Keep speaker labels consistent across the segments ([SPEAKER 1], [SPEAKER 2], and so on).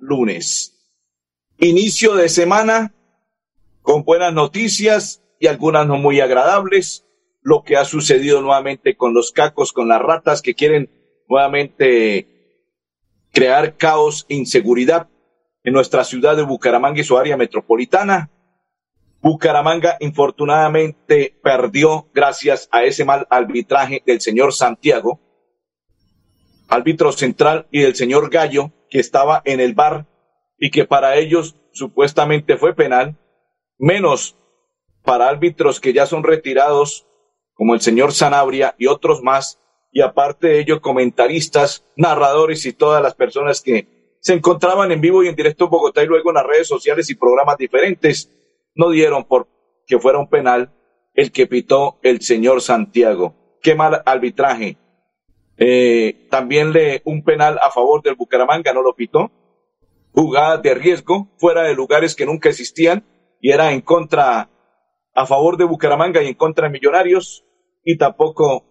[SPEAKER 1] lunes. Inicio de semana con buenas noticias y algunas no muy agradables. Lo que ha sucedido nuevamente con los cacos, con las ratas que quieren nuevamente crear caos e inseguridad en nuestra ciudad de Bucaramanga y su área metropolitana. Bucaramanga infortunadamente perdió gracias a ese mal arbitraje del señor Santiago, árbitro central, y del señor Gallo, que estaba en el bar y que para ellos supuestamente fue penal, menos para árbitros que ya son retirados, como el señor Sanabria y otros más, y aparte de ello comentaristas, narradores y todas las personas que se encontraban en vivo y en directo en Bogotá y luego en las redes sociales y programas diferentes no dieron por que fuera un penal el que pitó el señor Santiago. Qué mal arbitraje. Eh, también le un penal a favor del Bucaramanga, no lo pitó. Jugadas de riesgo, fuera de lugares que nunca existían, y era en contra, a favor de Bucaramanga y en contra de Millonarios, y tampoco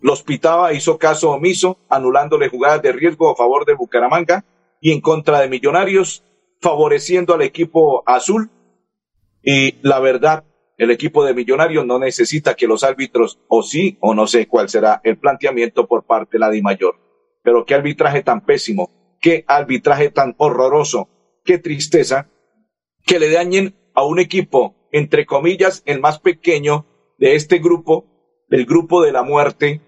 [SPEAKER 1] los pitaba, hizo caso omiso, anulándole jugadas de riesgo a favor de Bucaramanga y en contra de Millonarios, favoreciendo al equipo azul y la verdad, el equipo de Millonarios no necesita que los árbitros, o sí, o no sé cuál será el planteamiento por parte de la Di Mayor. Pero qué arbitraje tan pésimo, qué arbitraje tan horroroso, qué tristeza que le dañen a un equipo, entre comillas, el más pequeño de este grupo, del grupo de la muerte,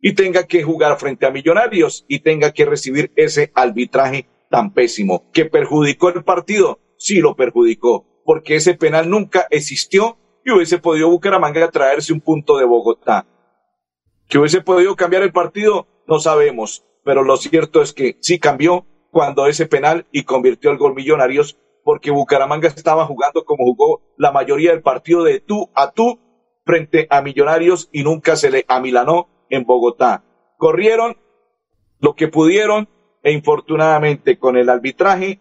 [SPEAKER 1] y tenga que jugar frente a Millonarios y tenga que recibir ese arbitraje tan pésimo, que perjudicó el partido, sí lo perjudicó, porque ese penal nunca existió y hubiese podido Bucaramanga traerse un punto de Bogotá. Que hubiese podido cambiar el partido, no sabemos, pero lo cierto es que sí cambió cuando ese penal y convirtió el gol Millonarios, porque Bucaramanga estaba jugando como jugó la mayoría del partido de tú a tú frente a Millonarios y nunca se le amilanó en Bogotá. Corrieron lo que pudieron e infortunadamente con el arbitraje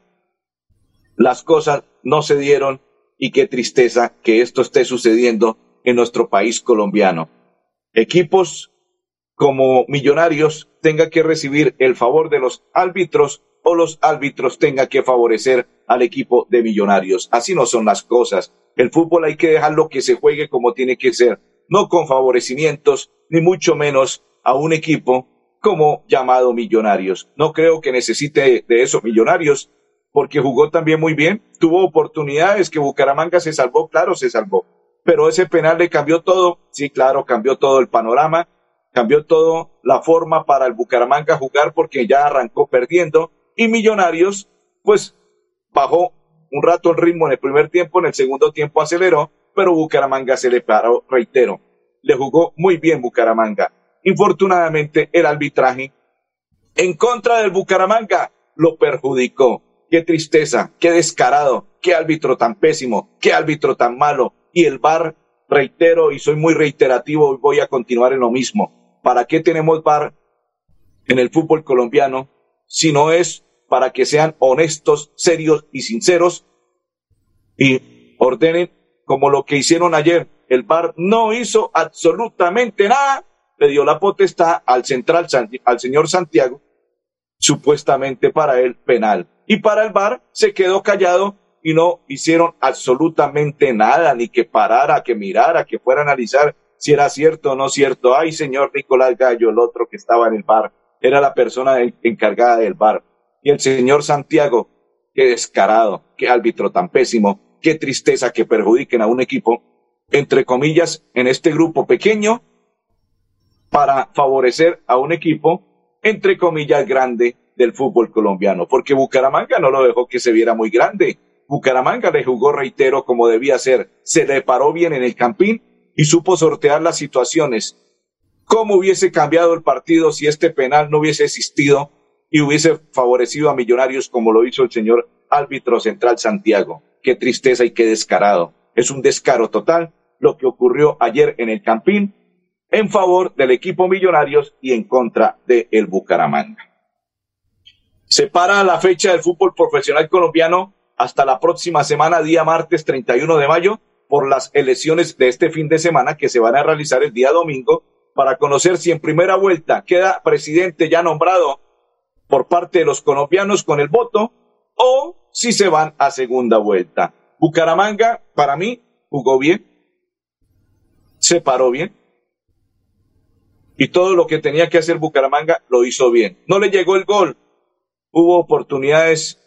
[SPEAKER 1] las cosas no se dieron y qué tristeza que esto esté sucediendo en nuestro país colombiano. Equipos como millonarios tengan que recibir el favor de los árbitros o los árbitros tengan que favorecer al equipo de millonarios. Así no son las cosas. El fútbol hay que dejarlo que se juegue como tiene que ser, no con favorecimientos, ni mucho menos a un equipo como llamado Millonarios. No creo que necesite de eso Millonarios, porque jugó también muy bien, tuvo oportunidades que Bucaramanga se salvó, claro, se salvó, pero ese penal le cambió todo, sí, claro, cambió todo el panorama, cambió todo la forma para el Bucaramanga jugar porque ya arrancó perdiendo y Millonarios, pues bajó un rato el ritmo en el primer tiempo, en el segundo tiempo aceleró, pero Bucaramanga se le paró, reitero, le jugó muy bien Bucaramanga. Infortunadamente el arbitraje en contra del Bucaramanga lo perjudicó qué tristeza, qué descarado, qué árbitro tan pésimo, qué árbitro tan malo. Y el VAR, reitero, y soy muy reiterativo, voy a continuar en lo mismo. ¿Para qué tenemos VAR en el fútbol colombiano si no es para que sean honestos, serios y sinceros y ordenen como lo que hicieron ayer? El VAR no hizo absolutamente nada, le dio la potestad al central, al señor Santiago, supuestamente para el penal y para el VAR se quedó callado y no hicieron absolutamente nada, ni que parara, que mirara, que fuera a analizar si era cierto o no cierto. Ay, señor Nicolás Gallo, el otro que estaba en el bar, era la persona encargada del bar. Y el señor Santiago, qué descarado, qué árbitro tan pésimo, qué tristeza que perjudiquen a un equipo, entre comillas, en este grupo pequeño, para favorecer a un equipo, entre comillas, grande del fútbol colombiano, porque Bucaramanga no lo dejó que se viera muy grande. Bucaramanga le jugó, reitero, como debía ser. Se le paró bien en el campín y supo sortear las situaciones. ¿Cómo hubiese cambiado el partido si este penal no hubiese existido y hubiese favorecido a Millonarios como lo hizo el señor árbitro central Santiago. Qué tristeza y qué descarado. Es un descaro total lo que ocurrió ayer en el Campín en favor del equipo Millonarios y en contra de el Bucaramanga. Se para la fecha del fútbol profesional colombiano hasta la próxima semana, día martes 31 de mayo, por las elecciones de este fin de semana que se van a realizar el día domingo para conocer si en primera vuelta queda presidente ya nombrado por parte de los colombianos con el voto o si se van a segunda vuelta. Bucaramanga, para mí, jugó bien, se paró bien y todo lo que tenía que hacer Bucaramanga lo hizo bien. No le llegó el gol, hubo oportunidades,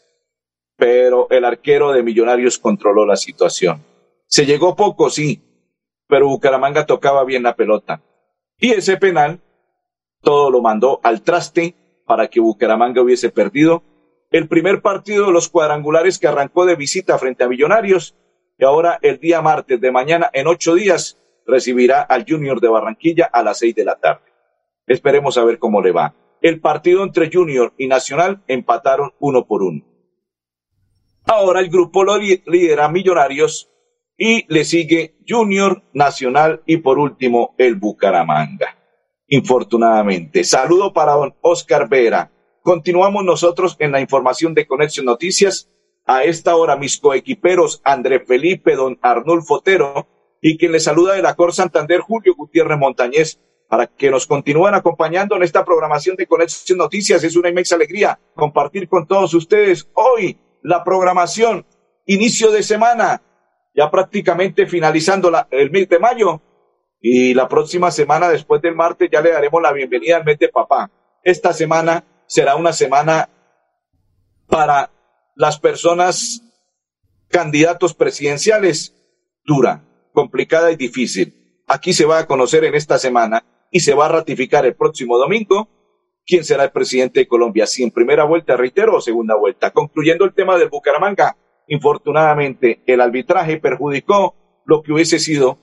[SPEAKER 1] pero el arquero de Millonarios controló la situación. Se llegó poco, sí, pero Bucaramanga tocaba bien la pelota. Y ese penal, todo lo mandó al traste para que Bucaramanga hubiese perdido el primer partido de los cuadrangulares que arrancó de visita frente a Millonarios y ahora el día martes de mañana en ocho días recibirá al Junior de Barranquilla a las seis de la tarde. Esperemos a ver cómo le va. El partido entre Junior y Nacional empataron uno por uno. Ahora el grupo lo lidera Millonarios y le sigue Junior, Nacional y por último el Bucaramanga. Infortunadamente. Saludo para don Oscar Vera. Continuamos nosotros en la información de Conexión Noticias. A esta hora mis coequiperos André Felipe, don Arnulfo Fotero y quien le saluda de la Cor Santander Julio Gutiérrez Montañez para que nos continúen acompañando en esta programación de Conexión Noticias. Es una inmensa alegría compartir con todos ustedes hoy la programación, inicio de semana, ya prácticamente finalizando el mes de mayo. Y la próxima semana, después del martes, ya le daremos la bienvenida al mes de papá. Esta semana será una semana para las personas candidatos presidenciales dura, complicada y difícil. Aquí se va a conocer en esta semana y se va a ratificar el próximo domingo quién será el presidente de Colombia, si en primera vuelta, reitero, o segunda vuelta. Concluyendo el tema del Bucaramanga, Infortunadamente, el arbitraje perjudicó lo que hubiese sido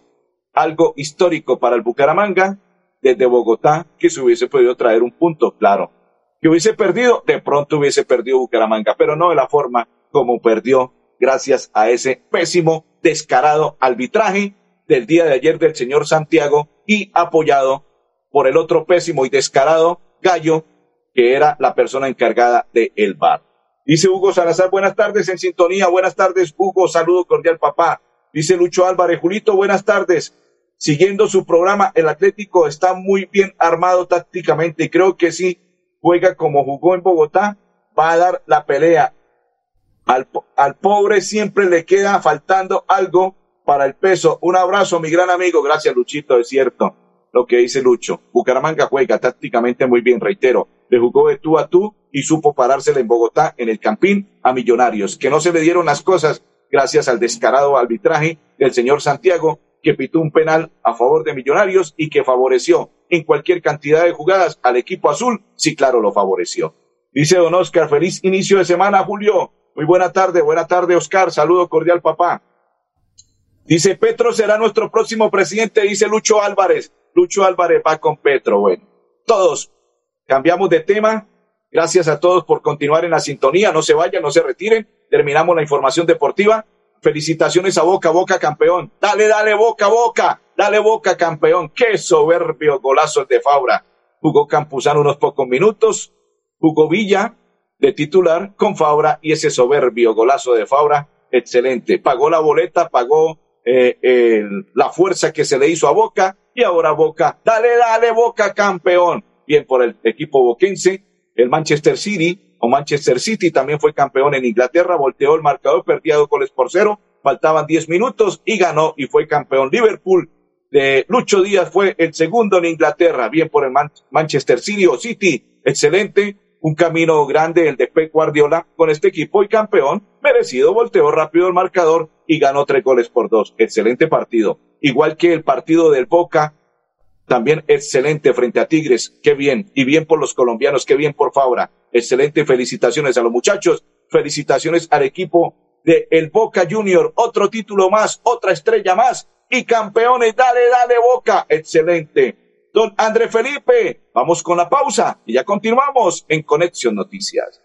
[SPEAKER 1] algo histórico para el Bucaramanga desde Bogotá, que se hubiese podido traer un punto, claro. Que hubiese perdido, de pronto hubiese perdido Bucaramanga, pero no de la forma como perdió gracias a ese pésimo, descarado arbitraje del día de ayer del señor Santiago y apoyado por el otro pésimo y descarado Gallo, que era la persona encargada del el bar. Dice Hugo Salazar, buenas tardes en sintonía. Buenas tardes, Hugo. Saludo cordial, papá. Dice Lucho Álvarez, Julito, buenas tardes. Siguiendo su programa, el Atlético está muy bien armado tácticamente y creo que sí juega como jugó en Bogotá, va a dar la pelea. Al, al pobre siempre le queda faltando algo para el peso. Un abrazo, mi gran amigo. Gracias, Luchito, es cierto lo que dice Lucho. Bucaramanga juega tácticamente muy bien, reitero. Le jugó de tú a tú y supo parársela en Bogotá, en el Campín, a Millonarios, que no se le dieron las cosas gracias al descarado arbitraje del señor Santiago, que pitó un penal a favor de Millonarios y que favoreció en cualquier cantidad de jugadas al equipo azul, sí, claro, lo favoreció. Dice don Oscar, feliz inicio de semana, Julio. Muy buena tarde, buena tarde, Oscar. Saludo cordial, papá. Dice, Petro será nuestro próximo presidente, dice Lucho Álvarez. Lucho Álvarez va con Petro. Bueno, todos cambiamos de tema. Gracias a todos por continuar en la sintonía. No se vayan, no se retiren. Terminamos la información deportiva. Felicitaciones a Boca, Boca campeón. Dale, dale, Boca, Boca. Dale, Boca campeón. Qué soberbio golazo de Fabra. Jugó Campuzano unos pocos minutos. Jugó Villa de titular con Fabra y ese soberbio golazo de Fabra, excelente. Pagó la boleta, pagó eh, la fuerza que se le hizo a Boca y ahora Boca, dale, dale, Boca campeón. Bien por el equipo boquense, el Manchester City o Manchester City también fue campeón en Inglaterra, volteó el marcador, perdía dos goles por cero, faltaban diez minutos y ganó y fue campeón. Liverpool de Lucho Díaz fue el segundo en Inglaterra, bien por el Manchester City o City, excelente, un camino grande el de Pep Guardiola con este equipo y campeón, merecido, volteó rápido el marcador y ganó tres goles por dos. Excelente partido igual que el partido del Boca, también excelente frente a Tigres, qué bien, y bien por los colombianos, qué bien por Fabra, excelente, felicitaciones a los muchachos, felicitaciones al equipo de el Boca Junior, otro título más, otra estrella más, y campeones, dale, dale Boca, excelente. don André Felipe. Vamos con la pausa y ya continuamos en Conexión Noticias.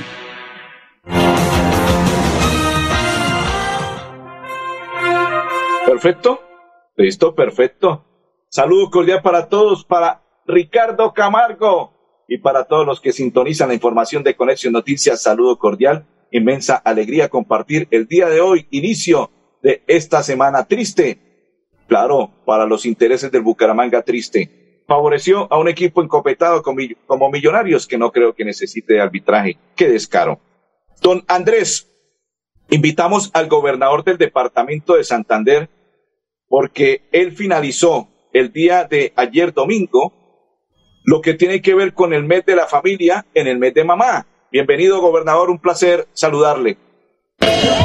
[SPEAKER 1] Perfecto. Listo, perfecto. Saludo cordial para todos, para Ricardo Camargo y para todos los que sintonizan la información de Conexión Noticias. Saludo cordial. Inmensa alegría compartir el día de hoy, inicio de esta semana triste. Claro, para los intereses del Bucaramanga triste. Favoreció a un equipo encopetado como Millonarios que no creo que necesite arbitraje. Qué descaro. Don Andrés, invitamos al gobernador del departamento de Santander, porque él finalizó el día de ayer domingo lo que tiene que ver con el mes de la familia en el mes de mamá. Bienvenido, gobernador, un placer saludarle.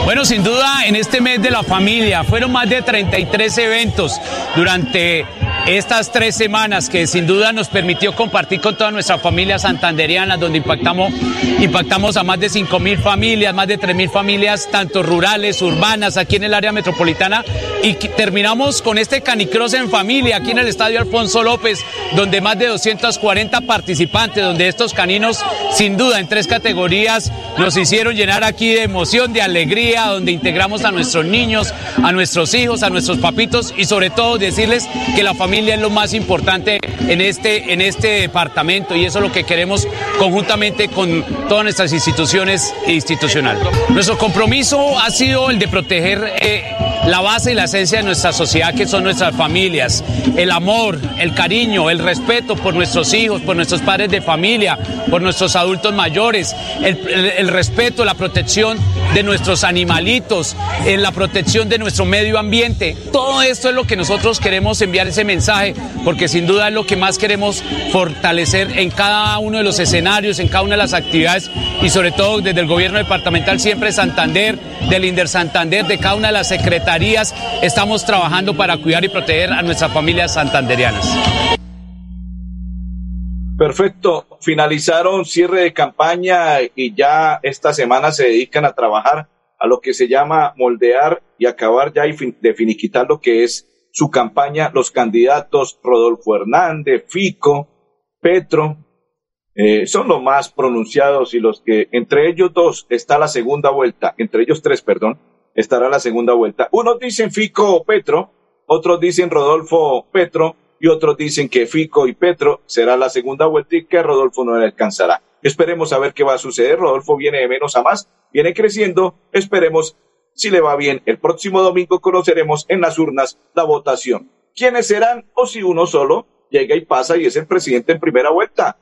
[SPEAKER 2] Bueno, sin duda, en este mes de la familia fueron más de 33 eventos durante estas tres semanas que sin duda nos permitió compartir con toda nuestra familia santanderiana, donde impactamos, impactamos a más de 5 mil familias, más de 3 mil familias, tanto rurales, urbanas, aquí en el área metropolitana. Y terminamos con este canicross en familia, aquí en el Estadio Alfonso López, donde más de 240 participantes, donde estos caninos, sin duda, en tres categorías, nos hicieron llenar aquí de emoción, de alegría, donde integramos a nuestros niños, a nuestros hijos, a nuestros papitos y sobre todo decirles que la familia es lo más importante en este, en este departamento y eso es lo que queremos conjuntamente con todas nuestras instituciones institucionales. Nuestro compromiso ha sido el de proteger eh, la base y la esencia de nuestra sociedad, que son nuestras familias, el amor, el cariño, el respeto por nuestros hijos, por nuestros padres de familia, por nuestros adultos mayores, el, respeto, la protección de nuestros animalitos, en la protección de nuestro medio ambiente. Todo esto es lo que nosotros queremos enviar ese mensaje porque sin duda es lo que más queremos fortalecer en cada uno de los escenarios, en cada una de las actividades y sobre todo desde el gobierno departamental siempre Santander, del Inder Santander, de cada una de las secretarías, estamos trabajando para cuidar y proteger a nuestras familias santanderianas.
[SPEAKER 1] Perfecto. Finalizaron cierre de campaña y ya esta semana se dedican a trabajar a lo que se llama moldear y acabar ya y de finiquitar lo que es su campaña los candidatos Rodolfo Hernández, Fico, Petro, eh, son los más pronunciados y los que entre ellos dos está la segunda vuelta, entre ellos tres, perdón, estará la segunda vuelta. Unos dicen Fico Petro, otros dicen Rodolfo Petro y otros dicen que Fico y Petro será la segunda vuelta y que Rodolfo no le alcanzará. Esperemos a ver qué va a suceder. Rodolfo viene de menos a más, viene creciendo. Esperemos si le va bien, el próximo domingo conoceremos en las urnas la votación. ¿Quiénes serán o si uno solo llega y pasa y es el presidente en primera vuelta?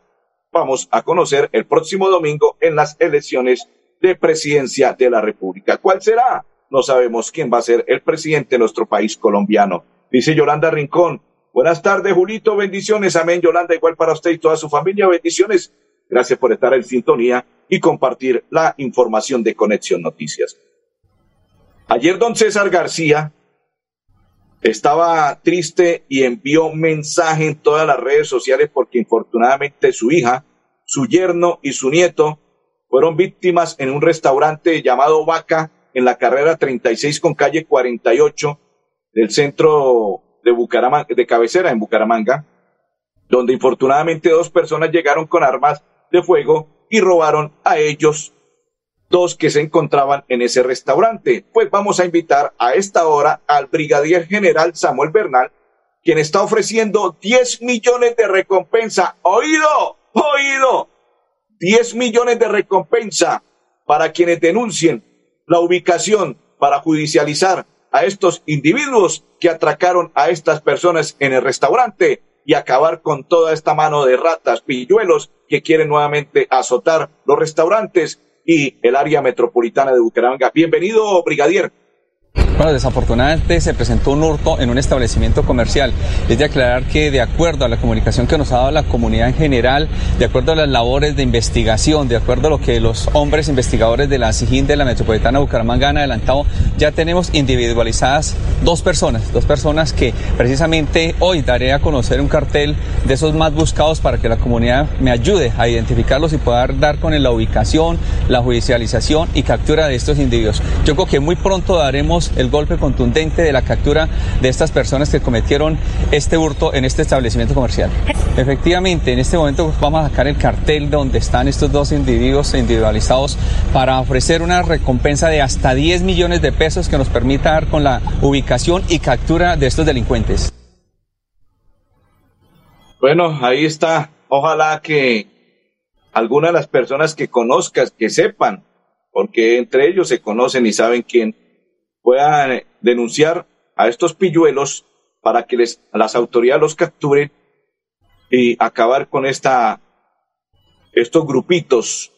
[SPEAKER 1] Vamos a conocer el próximo domingo en las elecciones de presidencia de la República. ¿Cuál será? No sabemos quién va a ser el presidente de nuestro país colombiano. Dice Yolanda Rincón. Buenas tardes, Julito. Bendiciones. Amén, Yolanda. Igual para usted y toda su familia. Bendiciones. Gracias por estar en sintonía y compartir la información de Conexión Noticias. Ayer don César García estaba triste y envió mensaje en todas las redes sociales porque infortunadamente su hija, su yerno y su nieto fueron víctimas en un restaurante llamado Vaca en la carrera 36 con calle 48 del centro de Bucaramanga, de cabecera en Bucaramanga, donde infortunadamente dos personas llegaron con armas de fuego y robaron a ellos dos que se encontraban en ese restaurante. Pues vamos a invitar a esta hora al brigadier general Samuel Bernal, quien está ofreciendo 10 millones de recompensa. Oído, oído. 10 millones de recompensa para quienes denuncien la ubicación para judicializar a estos individuos que atracaron a estas personas en el restaurante y acabar con toda esta mano de ratas, pilluelos que quieren nuevamente azotar los restaurantes y el área metropolitana de Bucaramanga. Bienvenido, brigadier.
[SPEAKER 3] Bueno, desafortunadamente se presentó un hurto en un establecimiento comercial. Es de aclarar que de acuerdo a la comunicación que nos ha dado la comunidad en general, de acuerdo a las labores de investigación, de acuerdo a lo que los hombres investigadores de la SIGIN de la Metropolitana Bucaramanga han adelantado, ya tenemos individualizadas dos personas, dos personas que precisamente hoy daré a conocer un cartel de esos más buscados para que la comunidad me ayude a identificarlos y poder dar con la ubicación, la judicialización y captura de estos individuos. Yo creo que muy pronto daremos el golpe contundente de la captura de estas personas que cometieron este hurto en este establecimiento comercial. Efectivamente, en este momento vamos a sacar el cartel donde están estos dos individuos individualizados para ofrecer una recompensa de hasta 10 millones de pesos que nos permita dar con la ubicación y captura de estos delincuentes.
[SPEAKER 1] Bueno, ahí está. Ojalá que algunas de las personas que conozcas, que sepan, porque entre ellos se conocen y saben quién puedan denunciar a estos pilluelos para que les, las autoridades los capturen y acabar con esta, estos grupitos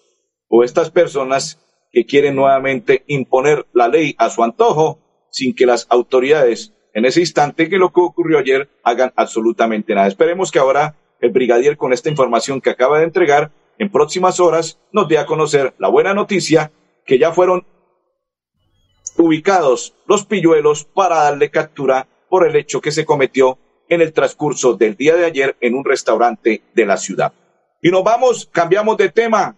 [SPEAKER 1] o estas personas que quieren nuevamente imponer la ley a su antojo sin que las autoridades en ese instante que lo que ocurrió ayer hagan absolutamente nada. Esperemos que ahora el brigadier con esta información que acaba de entregar en próximas horas nos dé a conocer la buena noticia que ya fueron ubicados los pilluelos para darle captura por el hecho que se cometió en el transcurso del día de ayer en un restaurante de la ciudad. Y nos vamos, cambiamos de tema.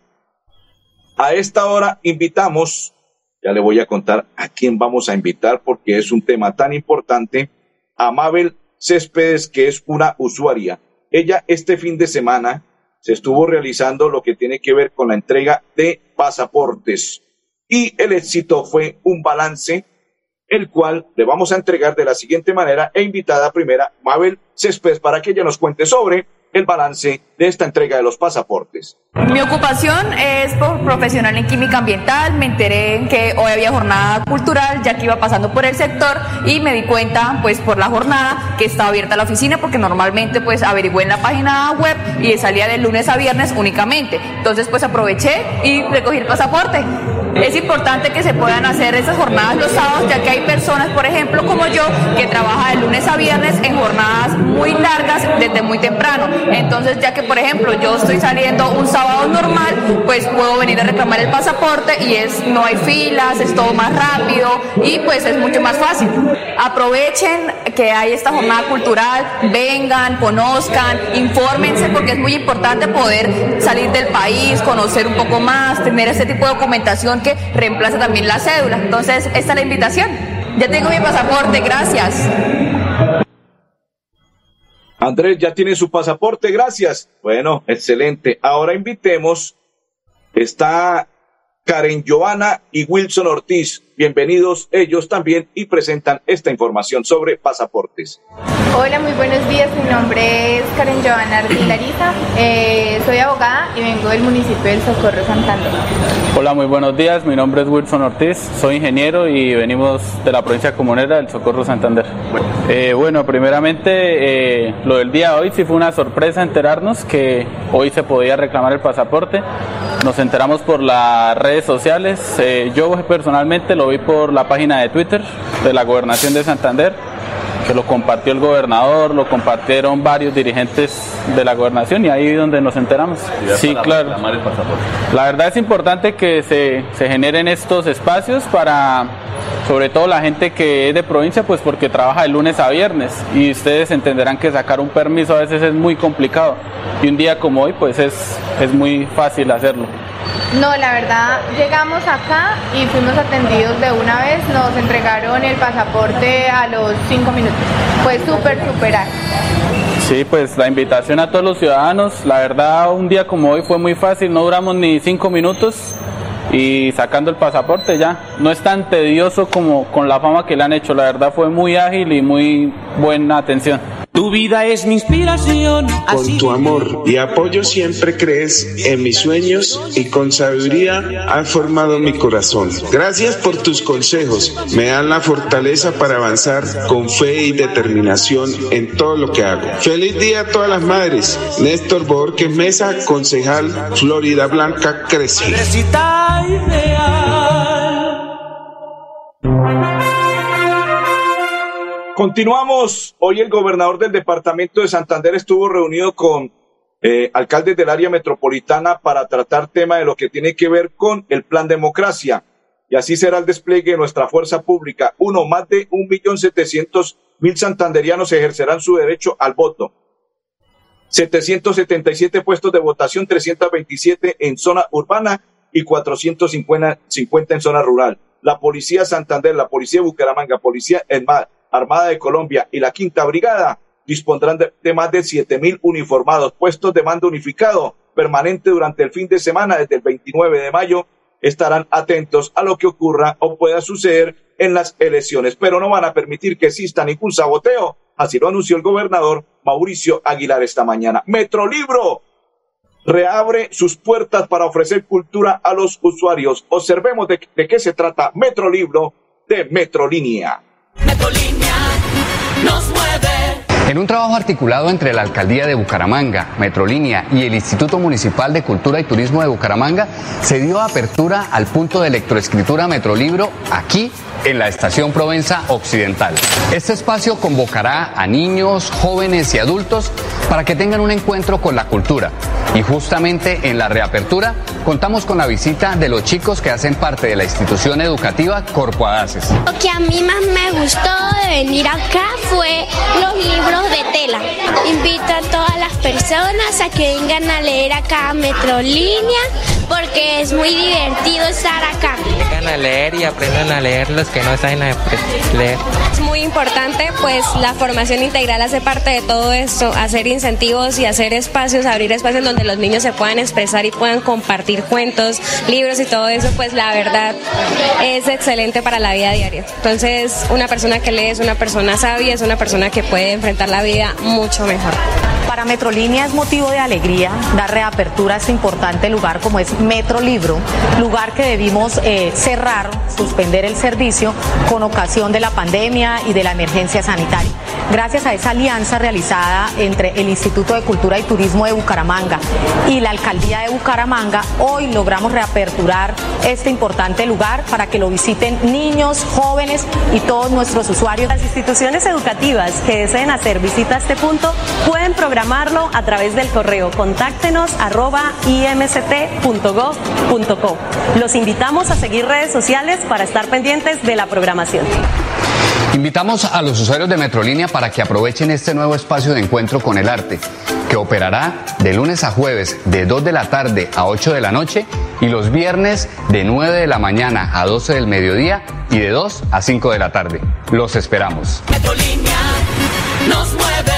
[SPEAKER 1] A esta hora invitamos, ya le voy a contar a quién vamos a invitar porque es un tema tan importante, a Mabel Céspedes, que es una usuaria. Ella este fin de semana se estuvo realizando lo que tiene que ver con la entrega de pasaportes y el éxito fue un balance, el cual le vamos a entregar de la siguiente manera e invitada primera Mabel Céspedes para que ella nos cuente sobre el balance de esta entrega de los pasaportes.
[SPEAKER 4] Mi ocupación es profesional en química ambiental. Me enteré que hoy había jornada cultural, ya que iba pasando por el sector y me di cuenta, pues por la jornada, que estaba abierta la oficina porque normalmente pues averigué en la página web y salía de lunes a viernes únicamente. Entonces pues aproveché y recogí el pasaporte. Es importante que se puedan hacer esas jornadas los sábados, ya que hay personas, por ejemplo, como yo, que trabaja de lunes a viernes en jornadas muy largas desde muy temprano. Entonces, ya que, por ejemplo, yo estoy saliendo un sábado normal, pues puedo venir a reclamar el pasaporte y es no hay filas, es todo más rápido y pues es mucho más fácil. Aprovechen que hay esta jornada cultural, vengan, conozcan, infórmense porque es muy importante poder salir del país, conocer un poco más, tener este tipo de documentación reemplaza también la cédula. Entonces, esta es la invitación. Ya tengo mi pasaporte, gracias.
[SPEAKER 1] Andrés ya tiene su pasaporte, gracias. Bueno, excelente. Ahora invitemos, está Karen Joana y Wilson Ortiz. Bienvenidos ellos también y presentan esta información sobre pasaportes.
[SPEAKER 5] Hola, muy buenos días. Mi nombre es Karen Joana Artilariza. Eh, soy abogada del municipio del Socorro Santander.
[SPEAKER 6] Hola, muy buenos días. Mi nombre es Wilson Ortiz. Soy ingeniero y venimos de la provincia comunera del Socorro Santander. Eh, bueno, primeramente, eh, lo del día de hoy sí fue una sorpresa enterarnos que hoy se podía reclamar el pasaporte. Nos enteramos por las redes sociales. Eh, yo personalmente lo vi por la página de Twitter de la Gobernación de Santander que lo compartió el gobernador, lo compartieron varios dirigentes de la gobernación y ahí es donde nos enteramos. Sí, claro. La verdad es importante que se, se generen estos espacios para, sobre todo la gente que es de provincia, pues porque trabaja de lunes a viernes y ustedes entenderán que sacar un permiso a veces es muy complicado y un día como hoy pues es, es muy fácil hacerlo.
[SPEAKER 5] No, la verdad, llegamos acá y fuimos atendidos de una vez, nos entregaron el pasaporte a los cinco minutos. Fue súper, súper.
[SPEAKER 6] Sí, pues la invitación a todos los ciudadanos, la verdad un día como hoy fue muy fácil, no duramos ni cinco minutos y sacando el pasaporte ya. No es tan tedioso como con la fama que le han hecho, la verdad fue muy ágil y muy buena atención.
[SPEAKER 7] Tu vida es mi inspiración.
[SPEAKER 8] Con tu amor y apoyo siempre crees en mis sueños y con sabiduría has formado mi corazón. Gracias por tus consejos. Me dan la fortaleza para avanzar con fe y determinación en todo lo que hago. Feliz día a todas las madres. Néstor Borges Mesa, concejal Florida Blanca, crece.
[SPEAKER 1] Continuamos. Hoy el gobernador del departamento de Santander estuvo reunido con eh, alcaldes del área metropolitana para tratar tema de lo que tiene que ver con el plan democracia. Y así será el despliegue de nuestra fuerza pública. Uno, más de un millón setecientos mil santanderianos ejercerán su derecho al voto. 777 puestos de votación, 327 en zona urbana y 450 en zona rural. La Policía Santander, la Policía Bucaramanga, Policía ESMAD, Armada de Colombia y la Quinta Brigada dispondrán de, más de siete mil uniformados, puestos de mando unificado permanente durante el fin de semana desde el 29 de mayo. Estarán atentos a lo que ocurra o pueda suceder en las elecciones, pero no van a permitir que exista ningún saboteo. Así lo anunció el gobernador Mauricio Aguilar esta mañana. Metrolibro reabre sus puertas para ofrecer cultura a los usuarios. Observemos de, de qué se trata Metrolibro de Metrolínea.
[SPEAKER 9] Nos En un trabajo articulado entre la Alcaldía de Bucaramanga, Metrolínea y el Instituto Municipal de Cultura y Turismo de Bucaramanga, se dio apertura al punto de electroescritura Metrolibro aquí en la Estación Provenza Occidental. Este espacio convocará a niños, jóvenes y adultos para que tengan un encuentro con la cultura. Y justamente en la reapertura contamos con la visita de los chicos que hacen parte de la institución educativa Corpoadaces.
[SPEAKER 10] Lo que a mí más me gustó de venir acá fue los libros de tela. Invito a todas las personas a que vengan a leer acá a Metrolínea porque es muy divertido estar acá.
[SPEAKER 11] Vengan a leer y aprendan a leer los que no saben leer.
[SPEAKER 12] Es muy importante, pues la formación integral hace parte de todo esto, hacer incentivos y hacer espacios, abrir espacios donde los niños se puedan expresar y puedan compartir cuentos, libros y todo eso, pues la verdad es excelente para la vida diaria. Entonces, una persona que lee es una persona sabia, es una persona que puede enfrentar la vida mucho mejor.
[SPEAKER 13] Para Metrolínea es motivo de alegría dar reapertura a este importante lugar como es Metro Libro, lugar que debimos eh, cerrar, suspender el servicio con ocasión de la pandemia y de la emergencia sanitaria. Gracias a esa alianza realizada entre el Instituto de Cultura y Turismo de Bucaramanga y la Alcaldía de Bucaramanga, hoy logramos reaperturar este importante lugar para que lo visiten niños, jóvenes y todos nuestros usuarios.
[SPEAKER 12] Las instituciones educativas que deseen hacer visita a este punto pueden programarlo a través del correo contáctenos arroba imct.gov.co. Los invitamos a seguir redes sociales para estar pendientes de la programación.
[SPEAKER 9] Invitamos a los usuarios de Metrolínea para que aprovechen este nuevo espacio de encuentro con el arte, que operará de lunes a jueves de 2 de la tarde a 8 de la noche y los viernes de 9 de la mañana a 12 del mediodía y de 2 a 5 de la tarde. Los esperamos.
[SPEAKER 14] nos mueve.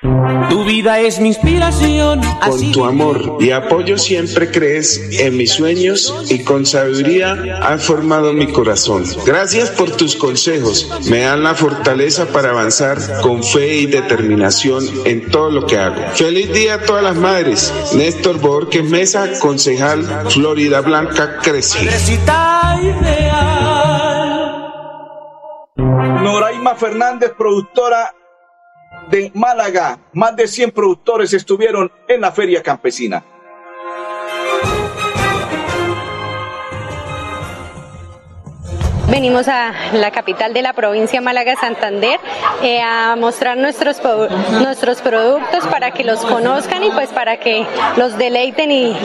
[SPEAKER 7] Tu vida es mi inspiración.
[SPEAKER 8] Con tu amor y apoyo siempre crees en mis sueños y con sabiduría has formado mi corazón. Gracias por tus consejos. Me dan la fortaleza para avanzar con fe y determinación en todo lo que hago. Feliz día a todas las madres. Néstor Borges Mesa, concejal Florida Blanca, crece.
[SPEAKER 1] Noraima Fernández, productora de Málaga. Más de 100 productores estuvieron en la feria campesina.
[SPEAKER 15] Venimos a la capital de la provincia Málaga Santander eh, a mostrar nuestros, nuestros productos para que los conozcan y pues para que los deleiten y,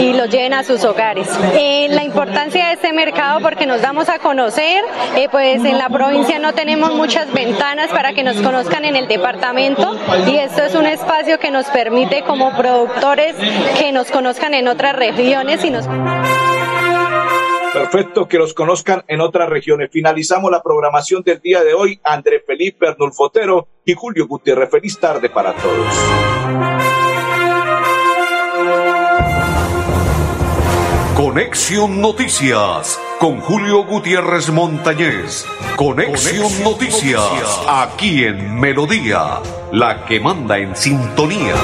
[SPEAKER 15] y los lleven a sus hogares. Eh, la importancia de este mercado porque nos damos a conocer, eh, pues en la provincia no tenemos muchas ventanas para que nos conozcan en el departamento y esto es un espacio que nos permite como productores que nos conozcan en otras regiones y nos
[SPEAKER 1] Perfecto, que los conozcan en otras regiones. Finalizamos la programación del día de hoy. André Felipe Arnulfotero y Julio Gutiérrez. Feliz tarde para todos.
[SPEAKER 16] Conexión Noticias con Julio Gutiérrez Montañez. Conexión, Noticias, aquí en Melodía, la que manda en sintonía.